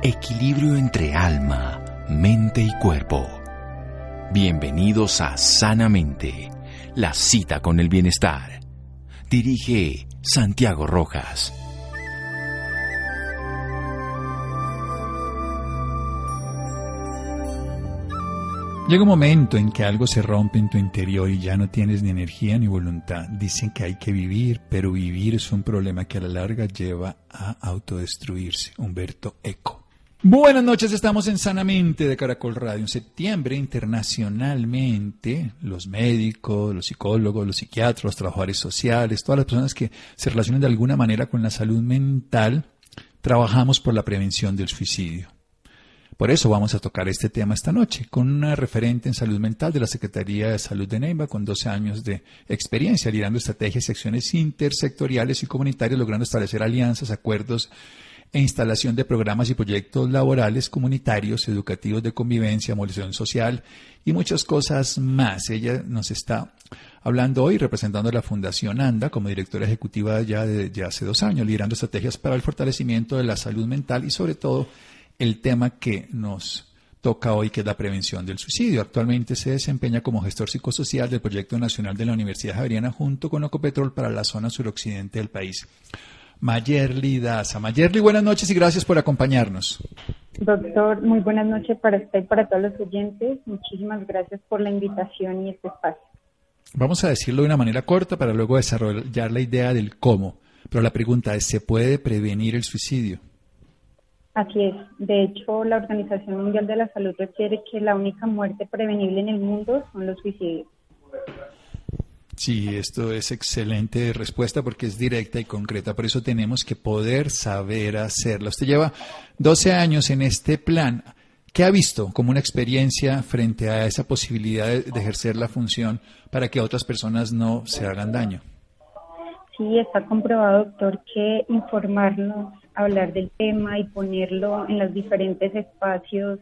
Equilibrio entre alma, mente y cuerpo. Bienvenidos a Sanamente, la cita con el bienestar. Dirige Santiago Rojas. Llega un momento en que algo se rompe en tu interior y ya no tienes ni energía ni voluntad. Dicen que hay que vivir, pero vivir es un problema que a la larga lleva a autodestruirse. Humberto Eco. Buenas noches, estamos en Sanamente de Caracol Radio. En septiembre, internacionalmente, los médicos, los psicólogos, los psiquiatras, los trabajadores sociales, todas las personas que se relacionan de alguna manera con la salud mental, trabajamos por la prevención del suicidio. Por eso vamos a tocar este tema esta noche, con una referente en salud mental de la Secretaría de Salud de Neiva, con 12 años de experiencia, liderando estrategias y acciones intersectoriales y comunitarias, logrando establecer alianzas, acuerdos e instalación de programas y proyectos laborales, comunitarios, educativos de convivencia, movilización social y muchas cosas más. Ella nos está hablando hoy representando a la Fundación ANDA como directora ejecutiva ya de, hace dos años, liderando estrategias para el fortalecimiento de la salud mental y sobre todo el tema que nos toca hoy, que es la prevención del suicidio. Actualmente se desempeña como gestor psicosocial del Proyecto Nacional de la Universidad Javeriana junto con Ocopetrol para la zona suroccidente del país. Mayerly Daza. Mayerly, buenas noches y gracias por acompañarnos. Doctor, muy buenas noches para usted y para todos los oyentes. Muchísimas gracias por la invitación y este espacio. Vamos a decirlo de una manera corta para luego desarrollar la idea del cómo. Pero la pregunta es, ¿se puede prevenir el suicidio? Así es. De hecho, la Organización Mundial de la Salud refiere que la única muerte prevenible en el mundo son los suicidios. Sí, esto es excelente respuesta porque es directa y concreta. Por eso tenemos que poder saber hacerlo. Usted lleva 12 años en este plan. ¿Qué ha visto como una experiencia frente a esa posibilidad de, de ejercer la función para que otras personas no se hagan daño? Sí, está comprobado, doctor, que informarnos hablar del tema y ponerlo en los diferentes espacios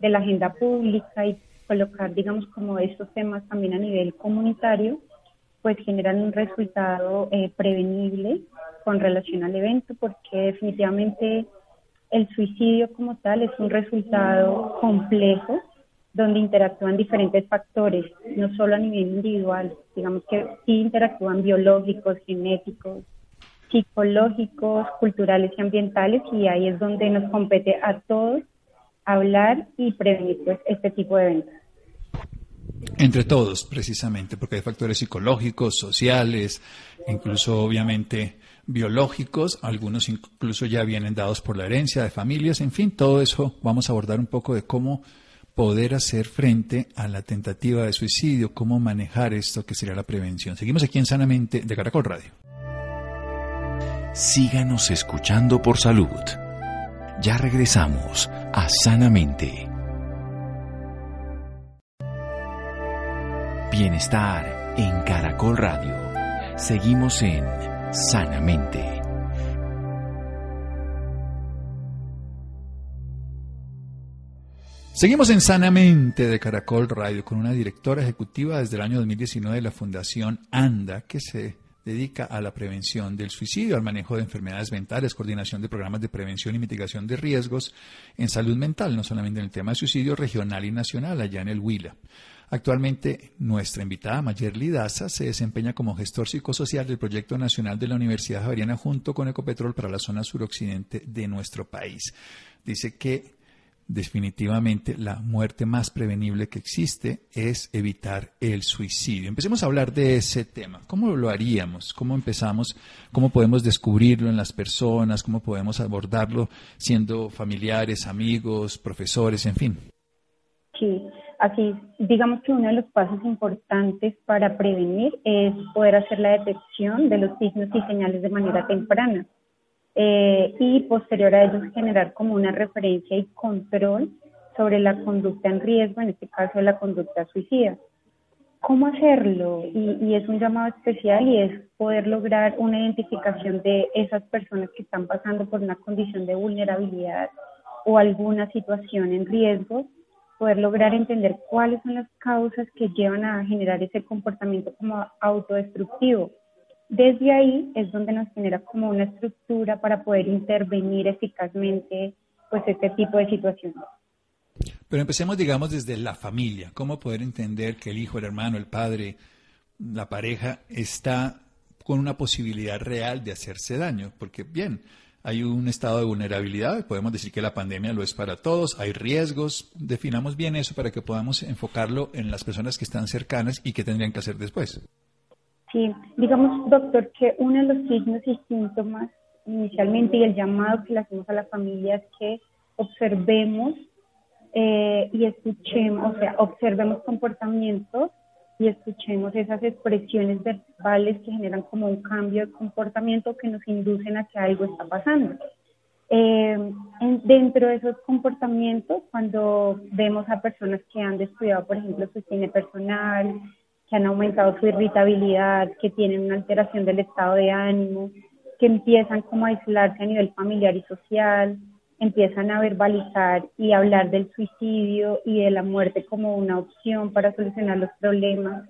de la agenda pública y colocar, digamos, como estos temas también a nivel comunitario, pues generan un resultado eh, prevenible con relación al evento, porque definitivamente el suicidio como tal es un resultado complejo donde interactúan diferentes factores, no solo a nivel individual, digamos que sí interactúan biológicos, genéticos, psicológicos, culturales y ambientales y ahí es donde nos compete a todos hablar y prevenir pues, este tipo de eventos. Entre todos, precisamente, porque hay factores psicológicos, sociales, incluso obviamente biológicos, algunos incluso ya vienen dados por la herencia de familias, en fin, todo eso vamos a abordar un poco de cómo poder hacer frente a la tentativa de suicidio, cómo manejar esto que sería la prevención. Seguimos aquí en Sanamente de Caracol Radio síganos escuchando por salud. Ya regresamos a Sanamente. Bienestar en Caracol Radio. Seguimos en Sanamente. Seguimos en Sanamente de Caracol Radio con una directora ejecutiva desde el año 2019 de la Fundación ANDA que se dedica a la prevención del suicidio, al manejo de enfermedades mentales, coordinación de programas de prevención y mitigación de riesgos en salud mental, no solamente en el tema de suicidio regional y nacional, allá en el Huila. Actualmente, nuestra invitada Mayerly Daza se desempeña como gestor psicosocial del Proyecto Nacional de la Universidad Javeriana junto con Ecopetrol para la zona suroccidente de nuestro país. Dice que definitivamente la muerte más prevenible que existe es evitar el suicidio. Empecemos a hablar de ese tema. ¿Cómo lo haríamos? ¿Cómo empezamos? ¿Cómo podemos descubrirlo en las personas? ¿Cómo podemos abordarlo siendo familiares, amigos, profesores, en fin? Sí, así, digamos que uno de los pasos importantes para prevenir es poder hacer la detección de los signos y señales de manera temprana eh, y posterior a ellos generar como una referencia y control sobre la conducta en riesgo, en este caso la conducta suicida. ¿Cómo hacerlo? Y, y, es un llamado especial y es poder lograr una identificación de esas personas que están pasando por una condición de vulnerabilidad o alguna situación en riesgo, poder lograr entender cuáles son las causas que llevan a generar ese comportamiento como autodestructivo desde ahí es donde nos genera como una estructura para poder intervenir eficazmente pues este tipo de situaciones. Pero empecemos, digamos, desde la familia. ¿Cómo poder entender que el hijo, el hermano, el padre, la pareja está con una posibilidad real de hacerse daño? Porque, bien, hay un estado de vulnerabilidad, podemos decir que la pandemia lo es para todos, hay riesgos, definamos bien eso para que podamos enfocarlo en las personas que están cercanas y qué tendrían que hacer después. Sí, digamos, doctor, que uno de los signos y síntomas inicialmente y el llamado que le hacemos a la familia es que observemos eh, y escuchemos, o sea, observemos comportamientos y escuchemos esas expresiones verbales que generan como un cambio de comportamiento que nos inducen a que algo está pasando. Eh, dentro de esos comportamientos, cuando vemos a personas que han descuidado, por ejemplo, su higiene personal, que han aumentado su irritabilidad, que tienen una alteración del estado de ánimo, que empiezan como a aislarse a nivel familiar y social, empiezan a verbalizar y hablar del suicidio y de la muerte como una opción para solucionar los problemas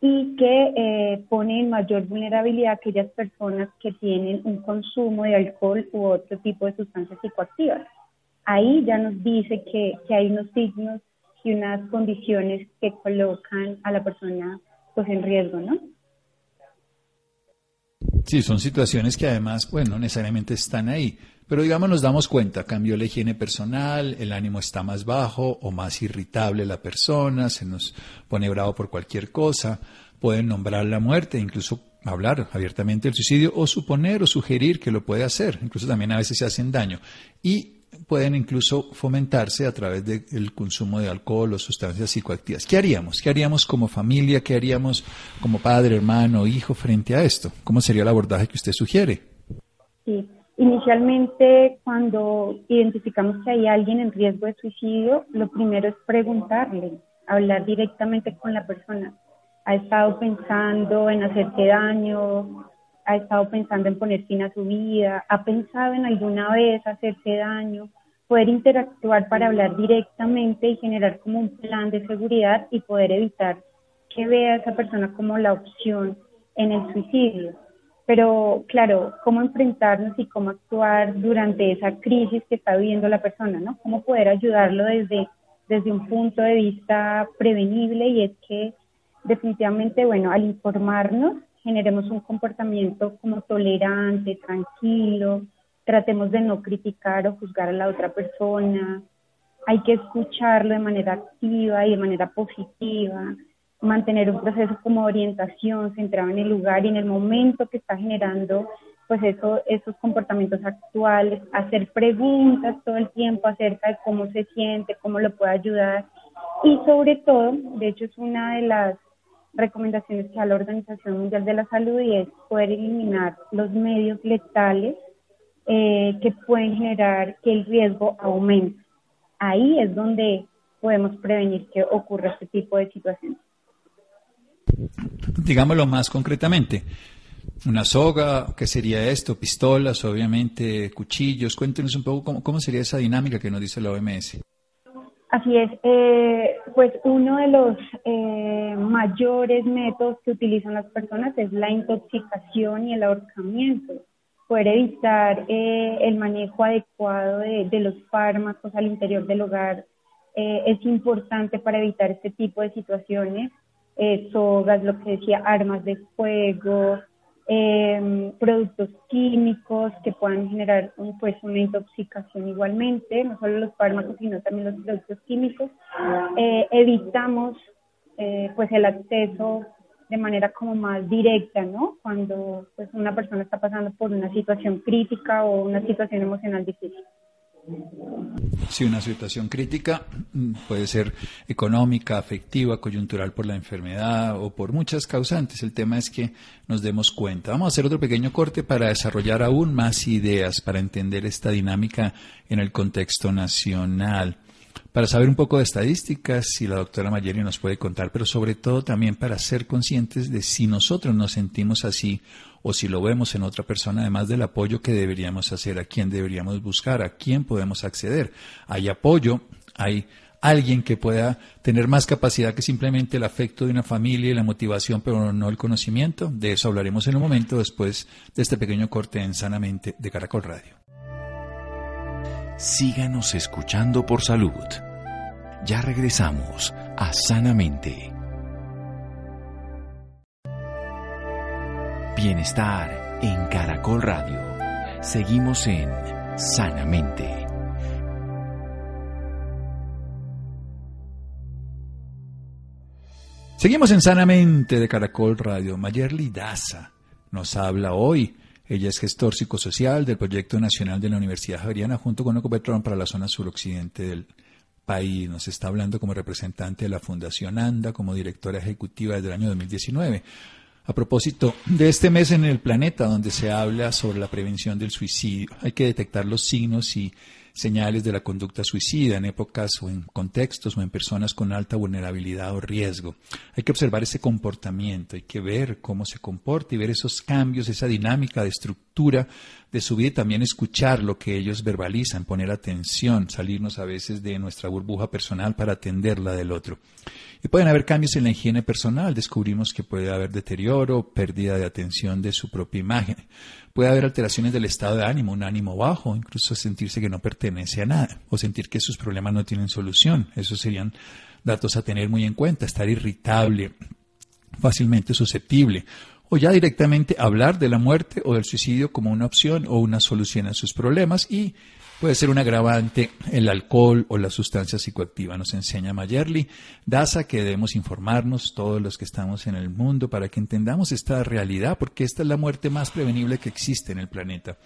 y que eh, pone en mayor vulnerabilidad a aquellas personas que tienen un consumo de alcohol u otro tipo de sustancias psicoactivas. Ahí ya nos dice que, hay unos signos y unas condiciones que colocan a la persona pues en riesgo, ¿no? Sí, son situaciones que además, bueno, no necesariamente están ahí, pero digamos nos damos cuenta, cambió la higiene personal, el ánimo está más bajo o más irritable la persona, se nos pone bravo por cualquier cosa, pueden nombrar la muerte, incluso hablar abiertamente del suicidio o suponer o sugerir que lo puede hacer, incluso también a veces se hacen daño. Y pueden incluso fomentarse a través del consumo de alcohol o sustancias psicoactivas. ¿Qué haríamos? ¿Qué haríamos como familia? ¿Qué haríamos como padre, hermano, hijo frente a esto? ¿Cómo sería el abordaje que usted sugiere? Sí, inicialmente cuando identificamos que hay alguien en riesgo de suicidio, lo primero es preguntarle, hablar directamente con la persona. ¿Ha estado pensando en hacerte daño? ha estado pensando en poner fin a su vida, ha pensado en alguna vez hacerse daño, poder interactuar para hablar directamente y generar como un plan de seguridad y poder evitar que vea a esa persona como la opción en el suicidio. Pero claro, cómo enfrentarnos y cómo actuar durante esa crisis que está viviendo la persona, ¿no? Cómo poder ayudarlo desde, desde un punto de vista prevenible y es que definitivamente, bueno, al informarnos generemos un comportamiento como tolerante, tranquilo, tratemos de no criticar o juzgar a la otra persona, hay que escucharlo de manera activa y de manera positiva, mantener un proceso como orientación centrado en el lugar y en el momento que está generando pues eso, esos comportamientos actuales, hacer preguntas todo el tiempo acerca de cómo se siente, cómo lo puede ayudar y sobre todo, de hecho es una de las recomendaciones que da la Organización Mundial de la Salud y es poder eliminar los medios letales eh, que pueden generar que el riesgo aumente. Ahí es donde podemos prevenir que ocurra este tipo de situaciones. Digámoslo más concretamente. Una soga, ¿qué sería esto? Pistolas, obviamente, cuchillos. Cuéntenos un poco cómo, cómo sería esa dinámica que nos dice la OMS. Así es, eh, pues uno de los eh, mayores métodos que utilizan las personas es la intoxicación y el ahorcamiento. Poder evitar eh, el manejo adecuado de, los fármacos al interior del hogar eh, es importante para evitar este tipo de situaciones. Eh, sogas, lo que decía, armas de fuego, em, productos químicos que puedan generar pues, una intoxicación igualmente, no solo los fármacos, sino también los productos químicos. Eh, evitamos pues el acceso de manera como más directa, ¿no? Cuando pues una persona está pasando por una situación crítica o una situación emocional difícil. Sí, una situación crítica mm, puede ser económica, afectiva, coyuntural por la enfermedad o por muchas causantes. El tema es que nos demos cuenta. Vamos a hacer otro pequeño corte para desarrollar aún más ideas, para entender esta dinámica en el contexto nacional para saber un poco de estadísticas, si la doctora Mayeri nos puede contar, pero sobre todo también para ser conscientes de si nosotros nos sentimos así o si lo vemos en otra persona, además del apoyo que deberíamos hacer, a quién deberíamos buscar, a quién podemos acceder. Hay apoyo, hay alguien que pueda tener más capacidad que simplemente el afecto de una familia y la motivación, pero no el conocimiento. De eso hablaremos en un momento después de este pequeño corte en Sanamente de Caracol Radio. Síganos escuchando por salud. Ya regresamos a Sanamente. Bienestar en Caracol Radio. Seguimos en Sanamente. Seguimos en Sanamente de Caracol Radio. Mayerly Daza nos habla hoy ella es gestor psicosocial del Proyecto Nacional de la Universidad Javeriana junto con Ecopetrón para la zona suroccidente del país. Nos está hablando como representante de la Fundación ANDA, como directora ejecutiva desde el año 2019. A propósito de este mes en el planeta donde se habla sobre la prevención del suicidio, hay que detectar los signos y señales de la conducta suicida en épocas o en contextos o en personas con alta vulnerabilidad o riesgo. Hay que observar ese comportamiento, hay que ver cómo se comporta y ver esos cambios, esa dinámica de de su vida y también escuchar lo que ellos verbalizan, poner atención, salirnos a veces de nuestra burbuja personal para atender la del otro. Y pueden haber cambios en la higiene personal. Descubrimos que puede haber deterioro, pérdida de atención de su propia imagen. Puede haber alteraciones del estado de ánimo, un ánimo bajo, incluso sentirse que no pertenece a nada o sentir que sus problemas no tienen solución. Esos serían datos a tener muy en cuenta. Estar irritable, fácilmente susceptible o ya directamente hablar de la muerte o del suicidio como una opción o una solución a sus problemas y Puede ser un agravante el alcohol o la sustancia psicoactiva, nos enseña Mayerly. Daza que debemos informarnos todos los que estamos en el mundo para que entendamos esta realidad, porque esta es la muerte más prevenible que existe en el planeta.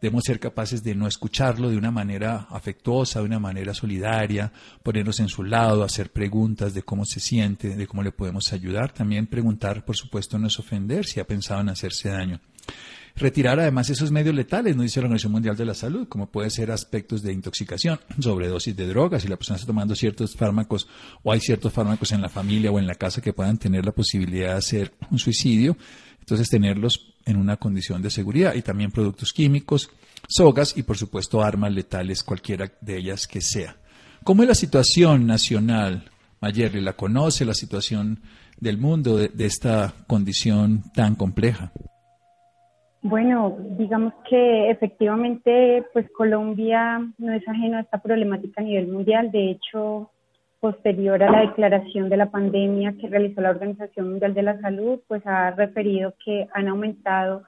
Debemos ser capaces de no escucharlo de una manera afectuosa, de una manera solidaria, ponernos en su lado, hacer preguntas de cómo se siente, de cómo le podemos ayudar. También preguntar, por supuesto, no es ofender si ha pensado en hacerse daño retirar además esos medios letales, nos dice la Organización Mundial de la Salud, como puede ser aspectos de intoxicación, sobredosis de drogas, si la persona está tomando ciertos fármacos o hay ciertos fármacos en la familia o en la casa que puedan tener la posibilidad de hacer un suicidio, entonces tenerlos en una condición de seguridad y también productos químicos, sogas y por supuesto armas letales, cualquiera de ellas que sea. ¿Cómo es la situación nacional? Mayerly, ¿la conoce la situación del mundo de esta condición tan compleja? Bueno, digamos que efectivamente, pues Colombia no es ajeno a esta problemática a nivel mundial. De hecho, posterior a la declaración de la pandemia que realizó la Organización Mundial de la Salud, pues ha referido que han aumentado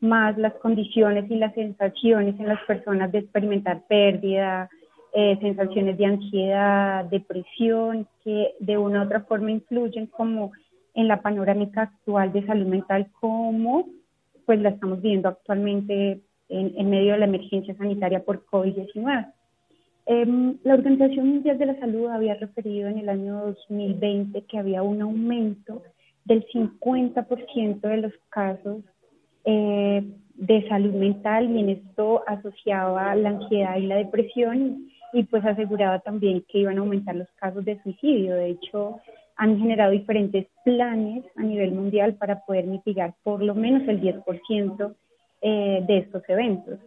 más las condiciones y las sensaciones en las personas de experimentar pérdida, eh, sensaciones de ansiedad, depresión, que de una u otra forma influyen como en la panorámica actual de salud mental como pues la estamos viendo actualmente en, medio de la emergencia sanitaria por COVID-19. Em, la Organización Mundial de la Salud había referido en el año 2020 que había un aumento del 50% de los casos eh, de salud mental y en esto asociaba la ansiedad y la depresión y pues aseguraba también que iban a aumentar los casos de suicidio. De hecho, han generado diferentes planes a nivel mundial para poder mitigar por lo menos el 10% eh, de estos eventos.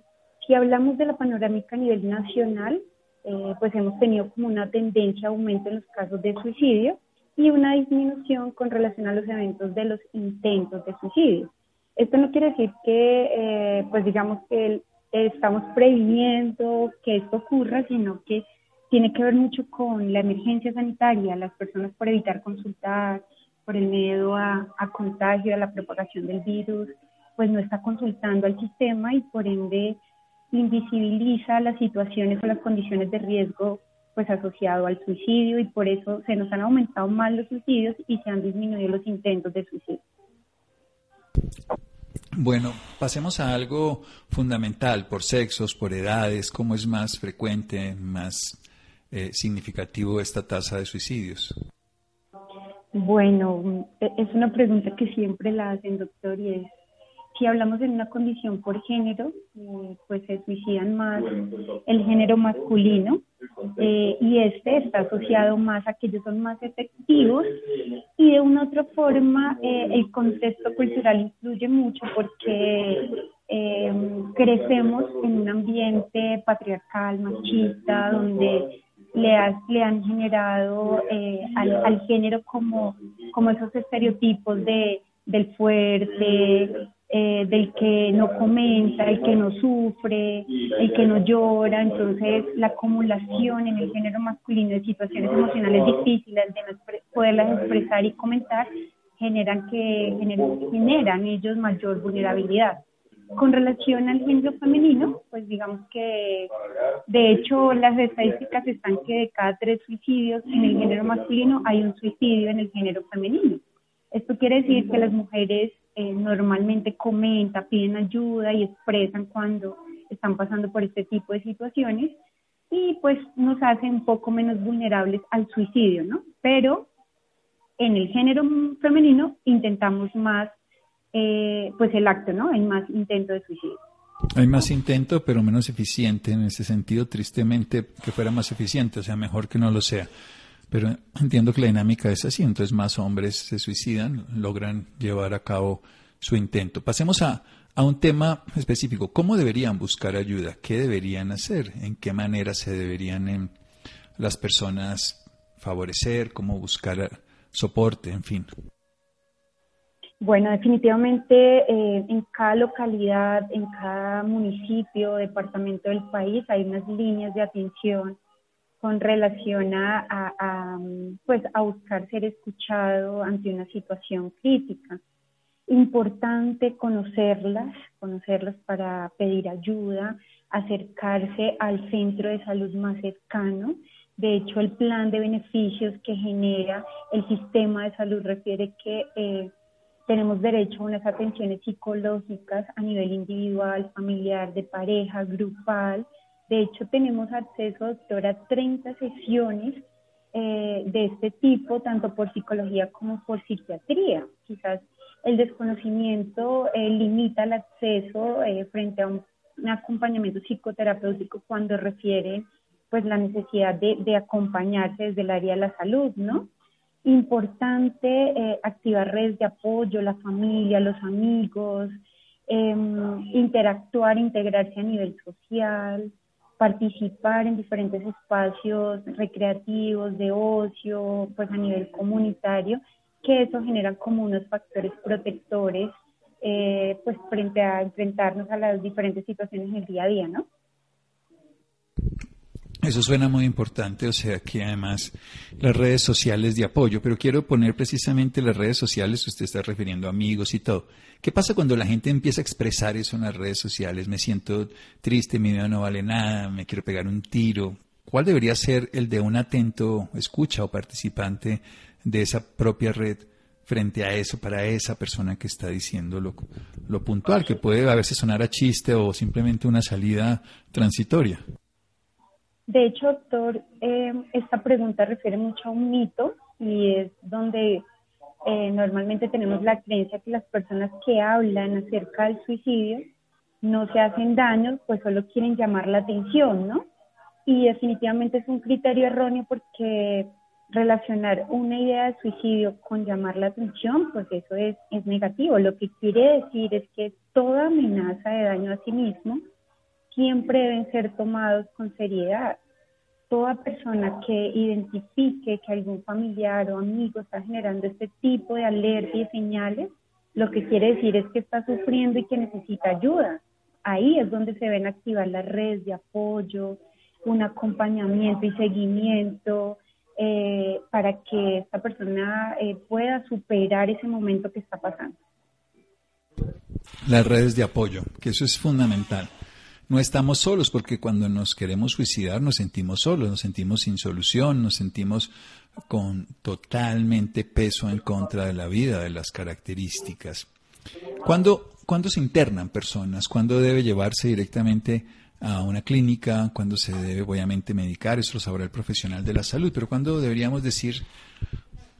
Si hablamos de la panorámica a nivel nacional, eh, pues hemos tenido como una tendencia a aumento en los casos de suicidio y una disminución con relación a los eventos de los intentos de suicidio. Esto no quiere decir que, eh, pues digamos que estamos previniendo que esto ocurra, sino que tiene que ver mucho con la emergencia sanitaria, las personas por evitar consultar, por el miedo a, a contagio, a la propagación del virus, pues no está consultando al sistema y por ende invisibiliza las situaciones o las condiciones de riesgo pues asociado al suicidio y por eso se nos han aumentado más los suicidios y se han disminuido los intentos de suicidio. Bueno, pasemos a algo fundamental, por sexos, por edades, ¿cómo es más frecuente, más eh, significativo esta tasa de suicidios? Bueno, e-, es una pregunta que siempre la hacen, doctor, y es, si hablamos de una condición por género, eh, pues se suicidan más el género masculino eh, y este está asociado más a que ellos son más efectivos y de una otra forma el contexto cultural influye mucho porque crecemos en un ambiente patriarcal, machista, donde le, han generado eh, al, género como, como esos estereotipos de, del fuerte, eh, del que no comenta, el que no sufre, el que no llora. Entonces, la acumulación en el género masculino de situaciones emocionales difíciles de no poderlas expresar y comentar generan que generan ellos mayor vulnerabilidad. Con relación al género femenino, pues digamos que de hecho las estadísticas están que de cada tres suicidios en el género masculino hay un suicidio en el género femenino. Esto quiere decir que las mujeres eh, normalmente comentan, piden ayuda y expresan cuando están pasando por este tipo de situaciones y pues nos hace un poco menos vulnerables al suicidio, ¿no? Pero en el género femenino intentamos más eh, pues el acto, ¿no? Hay más intento de suicidio. Hay más intento, pero menos eficiente. En ese sentido, tristemente, que fuera más eficiente, o sea, mejor que no lo sea. Pero entiendo que la dinámica es así, entonces más hombres se suicidan, logran llevar a cabo su intento. Pasemos a, a un tema específico. ¿Cómo deberían buscar ayuda? ¿Qué deberían hacer? ¿En qué manera se deberían em, las personas favorecer? ¿Cómo buscar soporte? En fin. Bueno, definitivamente eh, en cada localidad, en cada municipio, departamento del país hay unas líneas de atención con relación a, pues, a buscar ser escuchado ante una situación crítica. Importante conocerlas, conocerlas para pedir ayuda, acercarse al centro de salud más cercano. De hecho, el plan de beneficios que genera el sistema de salud refiere que eh, tenemos derecho a unas atenciones psicológicas a nivel individual, familiar, de pareja, grupal. De hecho, tenemos acceso, doctora, a 30 sesiones eh, de este tipo, tanto por psicología como por psiquiatría. Quizás el desconocimiento eh, limita el acceso eh, frente a un, acompañamiento psicoterapéutico cuando refiere pues la necesidad de, de acompañarse desde el área de la salud, ¿no? importante activar redes de apoyo, la familia, los amigos, em, interactuar, integrarse a nivel social, participar en diferentes espacios recreativos, de ocio, pues a nivel comunitario, que eso genera como unos factores protectores, eh, pues frente a enfrentarnos a las diferentes situaciones en el día a día, ¿no? Eso suena muy importante, o sea que además las redes sociales de apoyo, pero quiero poner precisamente las redes sociales, usted está refiriendo a amigos y todo. ¿Qué pasa cuando la gente empieza a expresar eso en las redes sociales? Me siento triste, mi vida no vale nada, me quiero pegar un tiro. ¿Cuál debería ser el de un atento escucha o participante de esa propia red frente a eso para esa persona que está diciendo lo, lo puntual, que puede a veces sonar a chiste o simplemente una salida transitoria? De hecho, doctor, eh, esta pregunta refiere mucho a un mito y es donde eh, normalmente tenemos la creencia que las personas que hablan acerca del suicidio no se hacen daño, pues solo quieren llamar la atención, ¿no? Y definitivamente es un criterio erróneo porque relacionar una idea de suicidio con llamar la atención, pues eso es, es negativo. Lo que quiere decir es que toda amenaza de daño a sí mismo siempre deben ser tomados con seriedad. Toda persona que identifique que algún familiar o amigo está generando este tipo de alerta y señales, lo que quiere decir es que está sufriendo y que necesita ayuda. Ahí es donde se ven activar las redes de apoyo, un acompañamiento y seguimiento eh, para que esta persona eh, pueda superar ese momento que está pasando. Las redes de apoyo, que eso es fundamental. No estamos solos porque cuando nos queremos suicidar nos sentimos solos, nos sentimos sin solución, nos sentimos con totalmente peso en contra de la vida, de las características. ¿Cuándo, ¿cuándo se internan personas? ¿Cuándo debe llevarse directamente a una clínica? ¿Cuándo se debe obviamente medicar? Eso lo sabrá el profesional de la salud, pero ¿cuándo deberíamos decir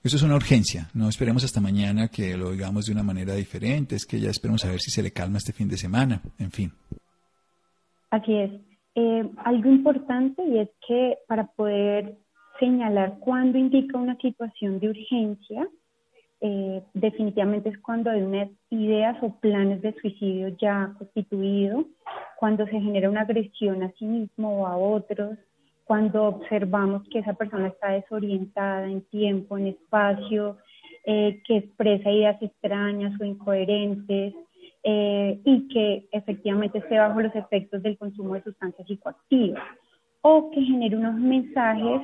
eso es una urgencia. No esperemos hasta mañana que lo digamos de una manera diferente. Es que ya esperemos a ver si se le calma este fin de semana. En fin. Así es. Eh, algo importante y es que para poder señalar cuándo indica una situación de urgencia, eh, definitivamente es cuando hay unas ideas o planes de suicidio ya constituido, cuando se genera una agresión a sí mismo o a otros, cuando observamos que esa persona está desorientada en tiempo, en espacio, eh, que expresa ideas extrañas o incoherentes eh, y que efectivamente esté bajo los efectos del consumo de sustancias psicoactivas o que genere unos mensajes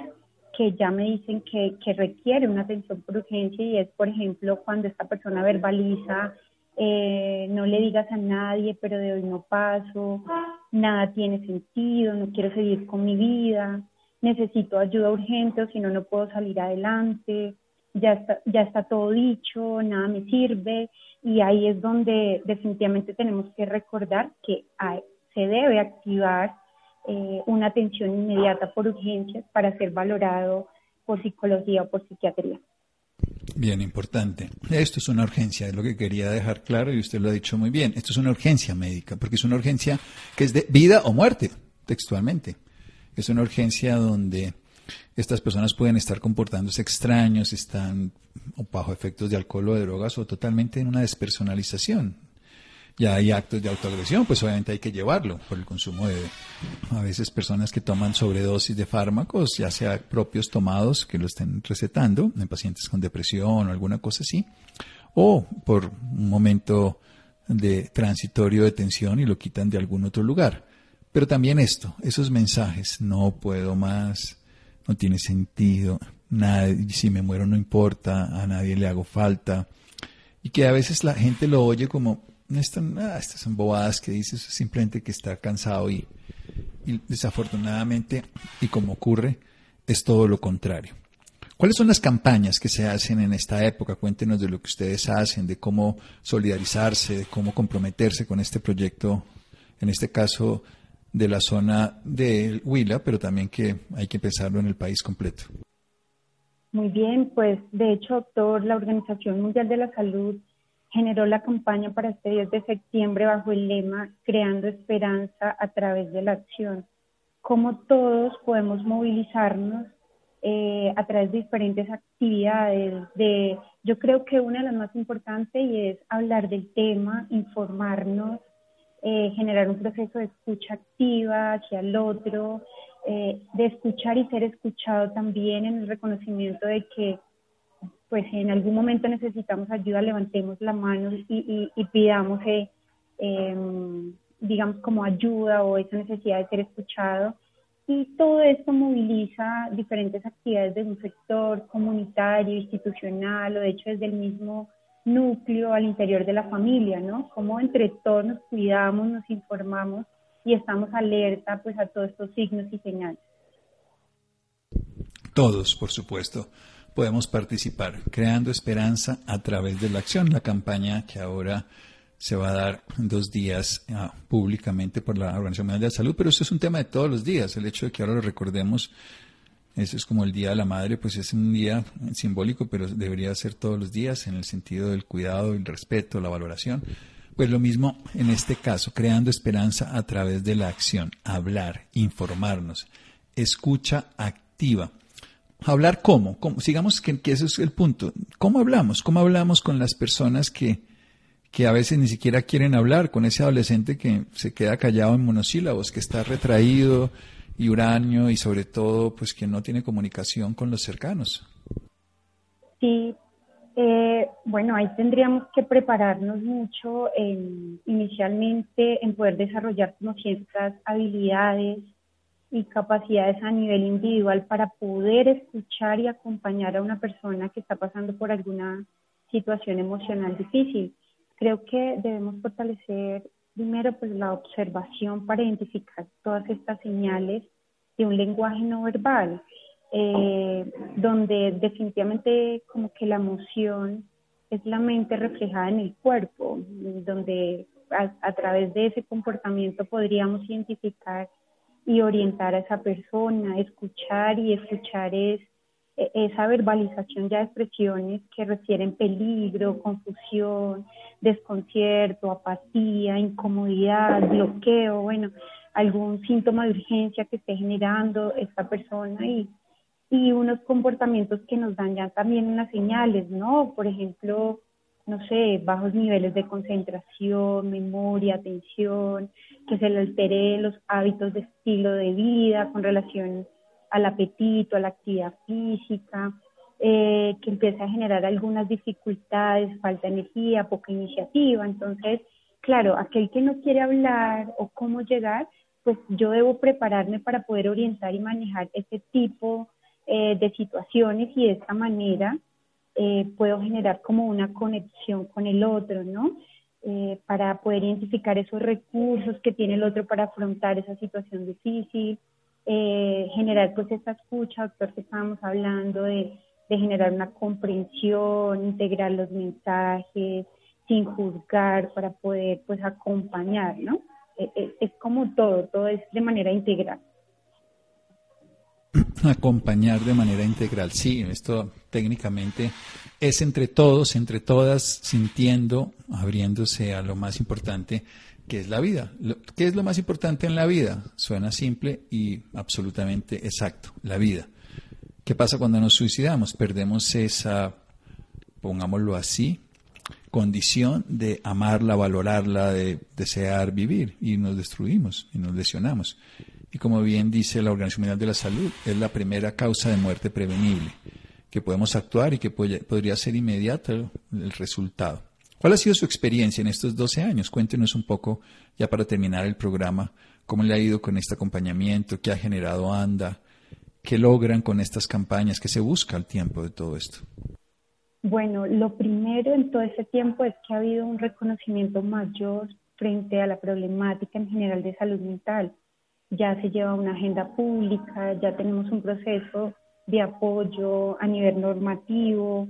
que ya me dicen que, que requiere una atención por urgencia y es, por ejemplo, cuando esta persona verbaliza, eh, no le digas a nadie, pero de hoy no paso, nada tiene sentido, no quiero seguir con mi vida, necesito ayuda urgente o si no, no puedo salir adelante, ya está, ya está todo dicho, nada me sirve y ahí es donde definitivamente tenemos que recordar que se debe activar eh, una atención inmediata por urgencias para ser valorado por psicología o por psiquiatría. Bien, importante. Esto es una urgencia, es lo que quería dejar claro y usted lo ha dicho muy bien. Esto es una urgencia médica, porque es una urgencia que es de vida o muerte, textualmente. Es una urgencia donde estas personas pueden estar comportándose extraños, están bajo efectos de alcohol o de drogas o totalmente en una despersonalización ya hay actos de autoagresión, pues obviamente hay que llevarlo por el consumo de a veces personas que toman sobredosis de fármacos, ya sea propios tomados que lo estén recetando en pacientes con depresión o alguna cosa así, o por un momento de transitorio de tensión y lo quitan de algún otro lugar. Pero también esto, esos mensajes, no puedo más, no tiene sentido, nadie, si me muero no importa, a nadie le hago falta, y que a veces la gente lo oye como Ah, estas son bobadas que dices, simplemente que está cansado y, desafortunadamente, y como ocurre, es todo lo contrario. ¿Cuáles son las campañas que se hacen en esta época? Cuéntenos de lo que ustedes hacen, de cómo solidarizarse, de cómo comprometerse con este proyecto, en este caso de la zona de Huila, pero también que hay que pensarlo en el país completo. Muy bien, pues de hecho, doctor, la Organización Mundial de la Salud generó la campaña para este 10 de septiembre bajo el lema Creando Esperanza a través de la acción. Cómo todos podemos movilizarnos eh, a través de diferentes actividades. De, yo creo que una de las más importantes y es hablar del tema, informarnos, eh, generar un proceso de escucha activa hacia el otro, eh, de escuchar y ser escuchado también en el reconocimiento de que pues en algún momento necesitamos ayuda, levantemos la mano y, pidamos, eh, em, digamos, como ayuda o esa necesidad de ser escuchado. Y todo esto moviliza diferentes actividades de un sector comunitario, institucional o de hecho desde el mismo núcleo al interior de la familia, ¿no? Como entre todos nos cuidamos, nos informamos y estamos alerta pues a todos estos signos y señales. Todos, por supuesto podemos participar, creando esperanza a través de la acción, la campaña que ahora se va a dar dos días ah, públicamente por la Organización Mundial de la Salud, pero esto es un tema de todos los días, el hecho de que ahora lo recordemos, ese es como el Día de la Madre, pues es un día simbólico, pero debería ser todos los días en el sentido del cuidado, el respeto, la valoración. Pues lo mismo en este caso, creando esperanza a través de la acción, hablar, informarnos, escucha activa. Hablar cómo, sigamos que, que, ese es el punto. ¿Cómo hablamos? ¿Cómo hablamos con las personas que, que a veces ni siquiera quieren hablar? Con ese adolescente que se queda callado en monosílabos, que está retraído y huraño y sobre todo pues que no tiene comunicación con los cercanos. Sí, eh, bueno, ahí tendríamos que prepararnos mucho inicialmente en poder desarrollar como ciertas habilidades y capacidades a nivel individual para poder escuchar y acompañar a una persona que está pasando por alguna situación emocional difícil. Creo que debemos fortalecer primero pues la observación para identificar todas estas señales de un lenguaje no verbal, eh, donde definitivamente como que la emoción es la mente reflejada en el cuerpo, donde a, través de ese comportamiento podríamos identificar y orientar a esa persona, escuchar y escuchar es esa verbalización ya de expresiones que refieren peligro, confusión, desconcierto, apatía, incomodidad, bloqueo, bueno, algún síntoma de urgencia que esté generando esta persona y, y unos comportamientos que nos dan ya también unas señales, ¿no? Por ejemplo, no sé, bajos niveles de concentración, memoria, atención, que se le altere los hábitos de estilo de vida con relación al apetito, a la actividad física, eh, que empiece a generar algunas dificultades, falta de energía, poca iniciativa. Entonces, claro, aquel que no quiere hablar o cómo llegar, pues yo debo prepararme para poder orientar y manejar ese tipo eh, de situaciones y de esta manera eh, puedo generar como una conexión con el otro, ¿no? Eh, para poder identificar esos recursos que tiene el otro para afrontar esa situación difícil, eh, generar pues esta escucha, doctor, que estábamos hablando de, de generar una comprensión, integrar los mensajes, sin juzgar, para poder pues acompañar, ¿no? es como todo, todo es de manera integral. acompañar de manera integral. Sí, esto técnicamente es entre todos, entre todas, sintiendo, abriéndose a lo más importante que es la vida. ¿Qué es lo más importante en la vida? Suena simple y absolutamente exacto, la vida. ¿Qué pasa cuando nos suicidamos? Perdemos esa, pongámoslo así, condición de amarla, valorarla, de desear vivir y nos destruimos y nos lesionamos y como bien dice la Organización Mundial de la Salud, es la primera causa de muerte prevenible, que podemos actuar y que podría ser inmediato el resultado. ¿Cuál ha sido su experiencia en estos 12 años? Cuéntenos un poco, ya para terminar el programa, cómo le ha ido con este acompañamiento, qué ha generado ANDA, qué logran con estas campañas, qué se busca al tiempo de todo esto. Bueno, lo primero en todo ese tiempo es que ha habido un reconocimiento mayor frente a la problemática en general de salud mental ya se lleva una agenda pública, ya tenemos un proceso de apoyo a nivel normativo,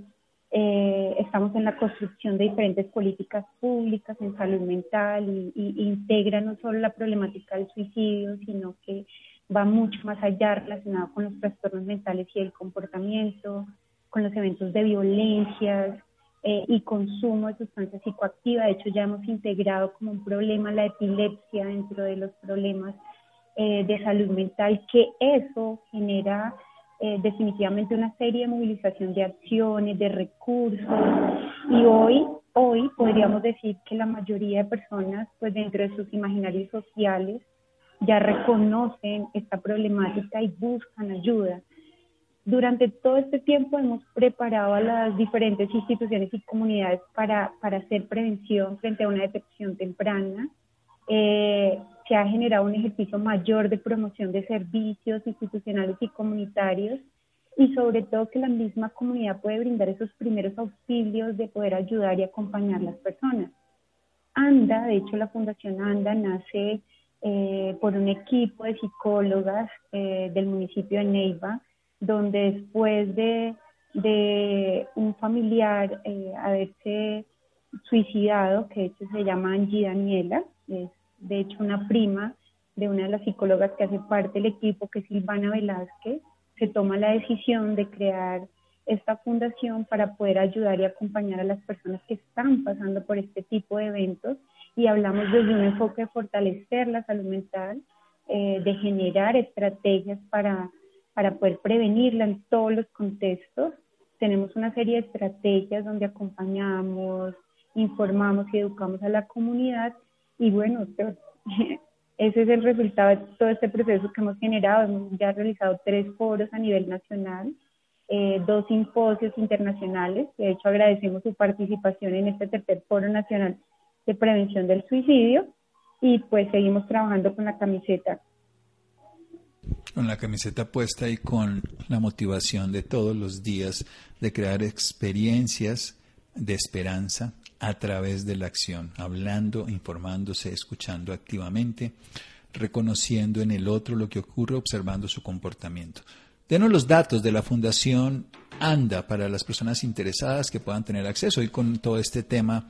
eh, estamos en la construcción de diferentes políticas públicas en salud mental y, y, integra no solo la problemática del suicidio, sino que va mucho más allá relacionado con los trastornos mentales y el comportamiento, con los eventos de violencias eh, y consumo de sustancias psicoactivas. De hecho, ya hemos integrado como un problema la epilepsia dentro de los problemas eh, de salud mental, que eso genera eh, definitivamente una serie de movilización de acciones, de recursos. Y hoy, hoy podríamos decir que la mayoría de personas, pues dentro de sus imaginarios sociales, ya reconocen esta problemática y buscan ayuda. Durante todo este tiempo hemos preparado a las diferentes instituciones y comunidades para, para hacer prevención frente a una detección temprana. Eh, se ha generado un ejercicio mayor de promoción de servicios institucionales y comunitarios y sobre todo que la misma comunidad puede brindar esos primeros auxilios de poder ayudar y acompañar a las personas. ANDA, de hecho la Fundación ANDA nace eh, por un equipo de psicólogas eh, del municipio de Neiva, donde después de, de un familiar eh, haberse suicidado, que de hecho se llama Angie Daniela, es de hecho una prima de una de las psicólogas que hace parte del equipo, que es Silvana Velázquez, se toma la decisión de crear esta fundación para poder ayudar y acompañar a las personas que están pasando por este tipo de eventos y hablamos desde un enfoque de fortalecer la salud mental, eh, de generar estrategias para, para poder prevenirla en todos los contextos. Tenemos una serie de estrategias donde acompañamos, informamos y educamos a la comunidad y bueno, ese es el resultado de todo este proceso que hemos generado. Hemos ya realizado tres foros a nivel nacional, eh, dos simposios internacionales. De hecho, agradecemos su participación en este tercer foro nacional de prevención del suicidio y pues seguimos trabajando con la camiseta. con la camiseta puesta y con la motivación de todos los días de crear experiencias de esperanza a través de la acción, hablando, informándose, escuchando activamente, reconociendo en el otro lo que ocurre, observando su comportamiento. Denos los datos de la Fundación ANDA para las personas interesadas que puedan tener acceso. Y con todo este tema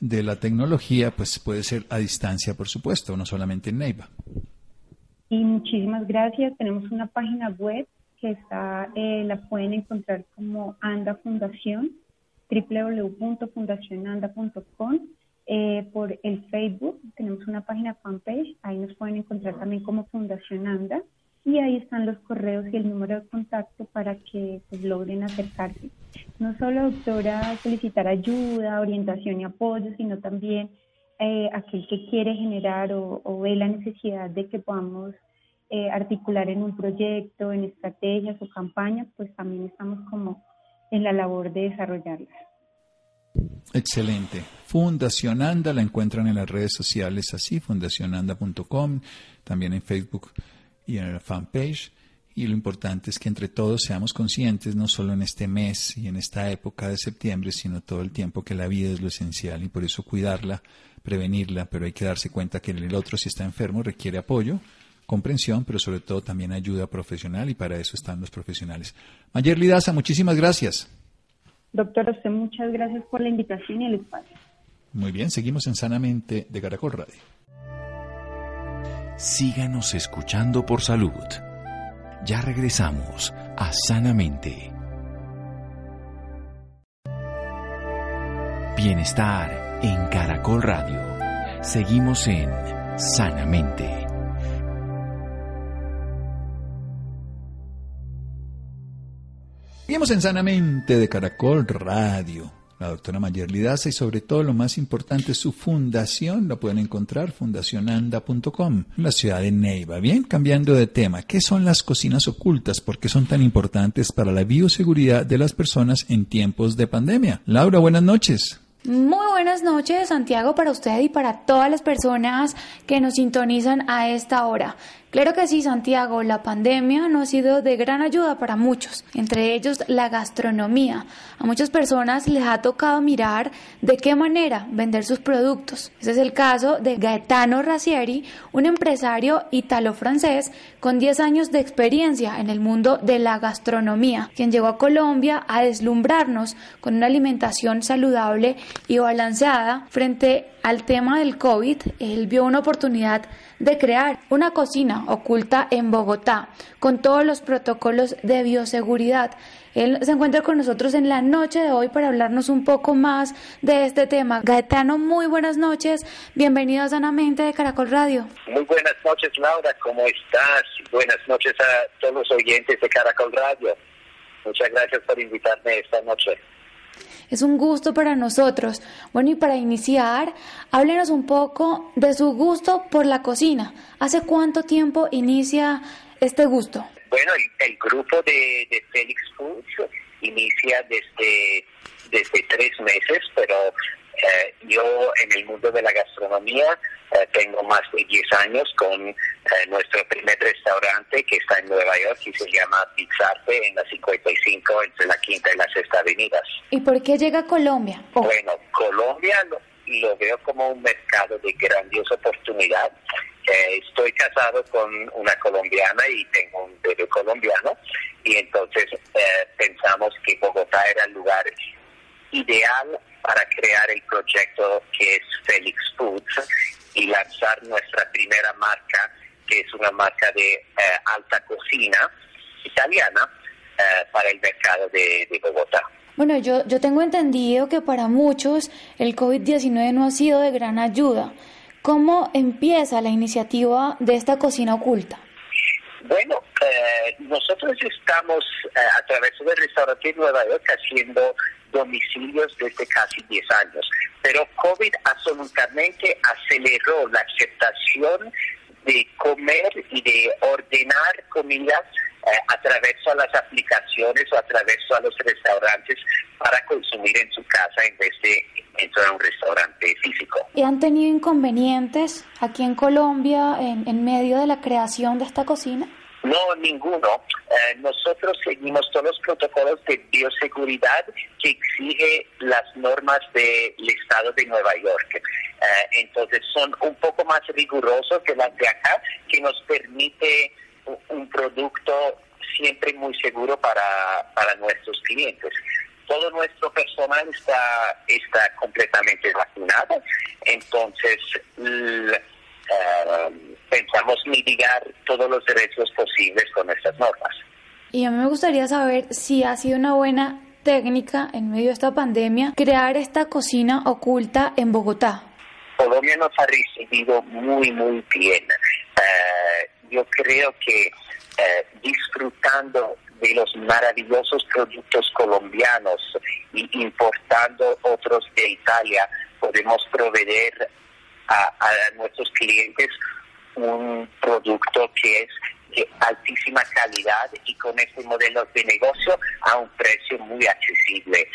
de la tecnología, pues puede ser a distancia, por supuesto, no solamente en Neiva. Y muchísimas gracias. Tenemos una página web que está, eh, la pueden encontrar como Anda Fundación, www.fundacionanda.com. Eh, por el Facebook tenemos una página fanpage, ahí nos pueden encontrar también como Fundación Anda y ahí están los correos y el número de contacto para que pues, logren acercarse. No solo, doctora, solicitar ayuda, orientación y apoyo, sino también eh, aquel que quiere generar o, ve la necesidad de que podamos eh, articular en un proyecto, en estrategias o campañas, pues también estamos como en la labor de desarrollarlas. Excelente. Fundación Anda la encuentran en las redes sociales así, fundacionanda.com, también en Facebook y en la fanpage. Y lo importante es que entre todos seamos conscientes, no solo en este mes y en esta época de septiembre, sino todo el tiempo que la vida es lo esencial y por eso cuidarla, prevenirla, pero hay que darse cuenta que el otro si está enfermo requiere apoyo, comprensión, pero sobre todo también ayuda profesional y para eso están los profesionales. Mayer Lidaza, muchísimas gracias. Doctor, usted muchas gracias por la invitación y el espacio. Muy bien, seguimos en Sanamente de Caracol Radio. Síganos escuchando por salud. Ya regresamos a Sanamente. Bienestar en Caracol Radio. Seguimos en Sanamente. Seguimos en Sanamente de Caracol Radio la doctora Mayer Lidaza y sobre todo lo más importante su fundación, la pueden encontrar fundacionanda.com, en la ciudad de Neiva. Bien, cambiando de tema, ¿qué son las cocinas ocultas? ¿Por qué son tan importantes para la bioseguridad de las personas en tiempos de pandemia? Laura, buenas noches. Muy buenas noches, Santiago, para usted y para todas las personas que nos sintonizan a esta hora. Claro que sí, Santiago, la pandemia no ha sido de gran ayuda para muchos, entre ellos la gastronomía. A muchas personas les ha tocado mirar de qué manera vender sus productos. Ese es el caso de Gaetano Racieri, un empresario italo-francés con 10 años de experiencia en el mundo de la gastronomía, quien llegó a Colombia a deslumbrarnos con una alimentación saludable y balanceada frente al tema del COVID. Él vio una oportunidad de crear una cocina oculta en Bogotá con todos los protocolos de bioseguridad. Él se encuentra con nosotros en la noche de hoy para hablarnos un poco más de este tema. Gaetano, muy buenas noches. Bienvenido a Sanamente de Caracol Radio. Muy buenas noches, Laura. ¿Cómo estás? Buenas noches a todos los oyentes de Caracol Radio. Muchas gracias por invitarme esta noche. Es un gusto para nosotros. Bueno, y para iniciar, háblenos un poco de su gusto por la cocina. ¿Hace cuánto tiempo inicia este gusto? Bueno, el, grupo de, de Félix Foods inicia desde, desde tres meses, pero eh, yo en el mundo de la gastronomía eh, tengo más de 10 años con eh, nuestro primer restaurante que está en Nueva York y se llama Pizzarte en la 55 entre la quinta y la sexta avenidas. ¿Y por qué llega a Colombia? Oh. Bueno, Colombia lo, veo como un mercado de grandiosa oportunidad. estoy casado con una colombiana y tengo un bebé colombiano y entonces pensamos que Bogotá era el lugar ideal para crear el proyecto que es Felix Foods y lanzar nuestra primera marca, que es una marca de eh, alta cocina italiana eh, para el mercado de, Bogotá. Bueno, yo, yo tengo entendido que para muchos el COVID-19 no ha sido de gran ayuda. ¿Cómo empieza la iniciativa de esta cocina oculta? Bueno, eh, nosotros estamos a través del restaurante Nueva York haciendo domicilios desde casi 10 años. Pero COVID absolutamente aceleró la aceptación de comer y de ordenar comidas eh, a través de las aplicaciones o a través de los restaurantes para consumir en su casa en vez de entrar a un restaurante físico. ¿Y han tenido inconvenientes aquí en Colombia en medio de la creación de esta cocina? No, ninguno. Eh, nosotros seguimos todos los protocolos de bioseguridad que exige las normas del Estado de Nueva York. Eh, entonces son un poco más rigurosos que las de acá, que nos permite un producto siempre muy seguro para, para nuestros clientes. Todo nuestro personal está, está completamente vacunado, entonces eh, pensamos mitigar todos los riesgos posibles con estas normas. Y a mí me gustaría saber si ha sido una buena técnica en medio de esta pandemia crear esta cocina oculta en Bogotá. Colombia nos ha recibido muy, muy bien. Eh, yo creo que eh, disfrutando de los maravillosos productos colombianos y importando otros de Italia, podemos proveer a, nuestros clientes un producto que es de altísima calidad y con este modelo de negocio a un precio muy accesible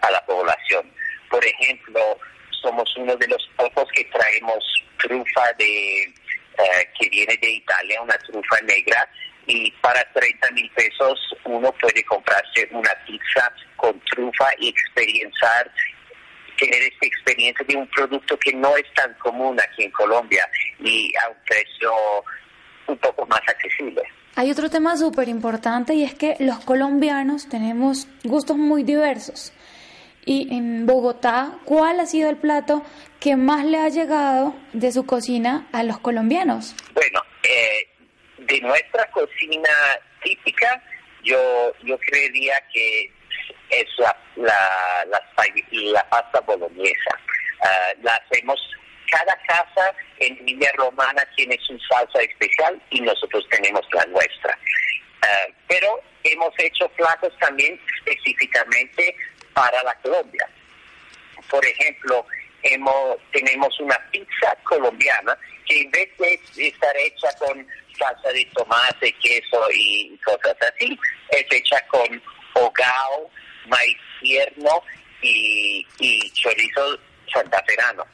a la población. Por ejemplo, somos uno de los pocos que traemos trufa de eh, que viene de Italia, una trufa negra, y para 30 mil pesos uno puede comprarse una pizza con trufa y experienciar tener esta experiencia de un producto que no es tan común aquí en Colombia y a un precio un poco más accesible. Hay otro tema súper importante y es que los colombianos tenemos gustos muy diversos. Y en Bogotá, ¿cuál ha sido el plato que más le ha llegado de su cocina a los colombianos? Bueno, eh, de nuestra cocina típica, yo, yo creería que es la, la, la, pasta boloñesa. Ah, la hacemos, cada casa en Villa Romana tiene su salsa especial y nosotros tenemos la nuestra. Ah, pero hemos hecho platos también específicamente para la Colombia. Por ejemplo, hemos, tenemos una pizza colombiana que en vez de estar hecha con salsa de tomate, queso y cosas así, es hecha con hogao, maíz tierno y, y chorizo santaferano.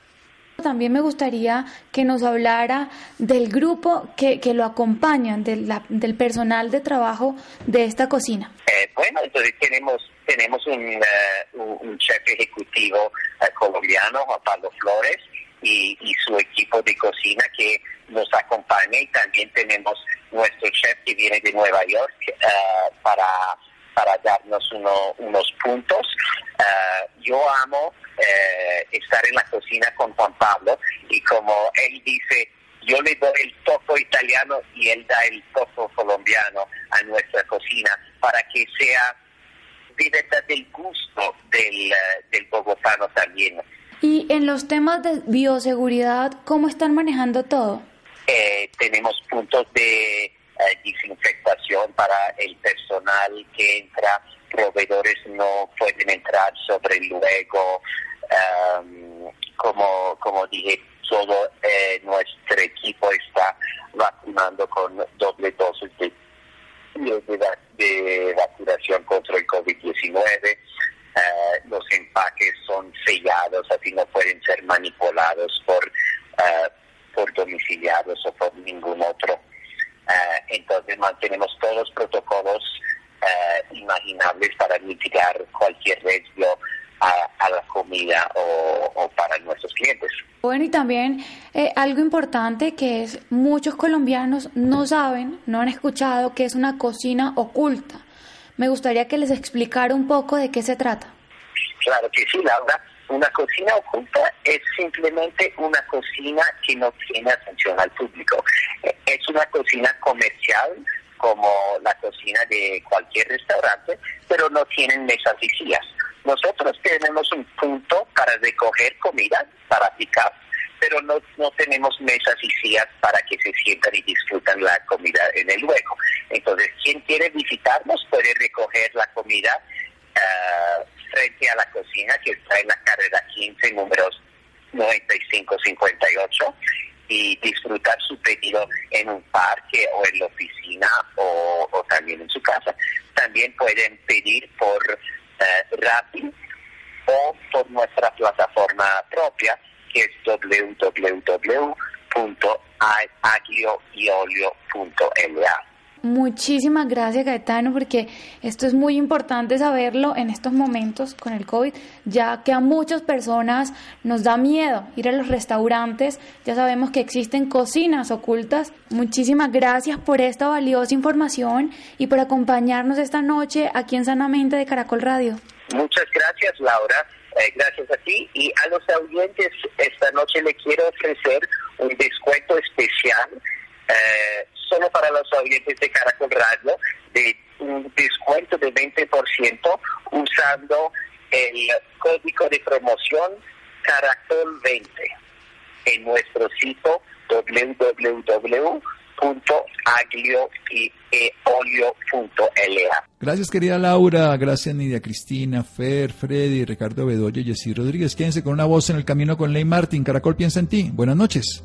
También me gustaría que nos hablara del grupo que, que lo acompañan, del, del personal de trabajo de esta cocina. Eh, bueno, entonces tenemos tenemos un, un chef ejecutivo eh, colombiano, Juan Pablo Flores, y, y, su equipo de cocina que nos acompaña y también tenemos nuestro chef que viene de Nueva York para para darnos unos puntos. Eh, yo amo eh, estar en la cocina con Juan Pablo y como él dice, yo le doy el toco italiano y él da el toco colombiano a nuestra cocina para que sea de verdad del gusto del, eh, del bogotano también. Y en los temas de bioseguridad, ¿cómo están manejando todo? tenemos puntos de eh, desinfectación para el personal que entra, proveedores no pueden entrar sobre luego, um, como, como dije, todo eh, nuestro equipo está vacunando con doble dosis de, de, vacunación contra el COVID-19. Eh, los empaques son sellados, así no pueden ser manipulados por, por domiciliados o por ningún otro entonces mantenemos todos los protocolos eh, imaginables para mitigar cualquier riesgo a, la comida o, para nuestros clientes. Bueno, y también eh, algo importante que es muchos colombianos no saben, no han escuchado que es una cocina oculta. Me gustaría que les explicara un poco de qué se trata. Claro que sí, Laura. Una cocina oculta es simplemente una cocina que no tiene atención al público. Es una cocina comercial como la cocina de cualquier restaurante, pero no tienen mesas sillas. Nosotros tenemos un punto para recoger comida, para picar, pero no, no tenemos mesas y sillas para que se sientan y disfrutan la comida en el luego. Entonces, quien quiere visitarnos puede recoger la comida uh, frente a la cocina que está en la carrera 15, números 9558 y disfrutar su pedido en un parque o en la oficina o, también en su casa. También pueden pedir por eh, Rappi o por nuestra plataforma propia que es www.aglioiolio.la. Muchísimas gracias Gaetano porque esto es muy importante saberlo en estos momentos con el COVID, ya que a muchas personas nos da miedo ir a los restaurantes, ya sabemos que existen cocinas ocultas. Muchísimas gracias por esta valiosa información y por acompañarnos esta noche aquí en Sanamente de Caracol Radio. Muchas gracias Laura, eh, gracias a ti y a los oyentes esta noche le quiero ofrecer un descuento especial. Eh, solo para los oyentes de Caracol Radio de un descuento de 20% usando el código de promoción Caracol 20 en nuestro sitio www.aglioeolio.la. Gracias querida Laura, gracias Nidia Cristina, Fer, Freddy, Ricardo Bedoya y Jessy Rodríguez. Quédense con una voz en el camino con Ley Martín. Caracol piensa en ti. Buenas noches.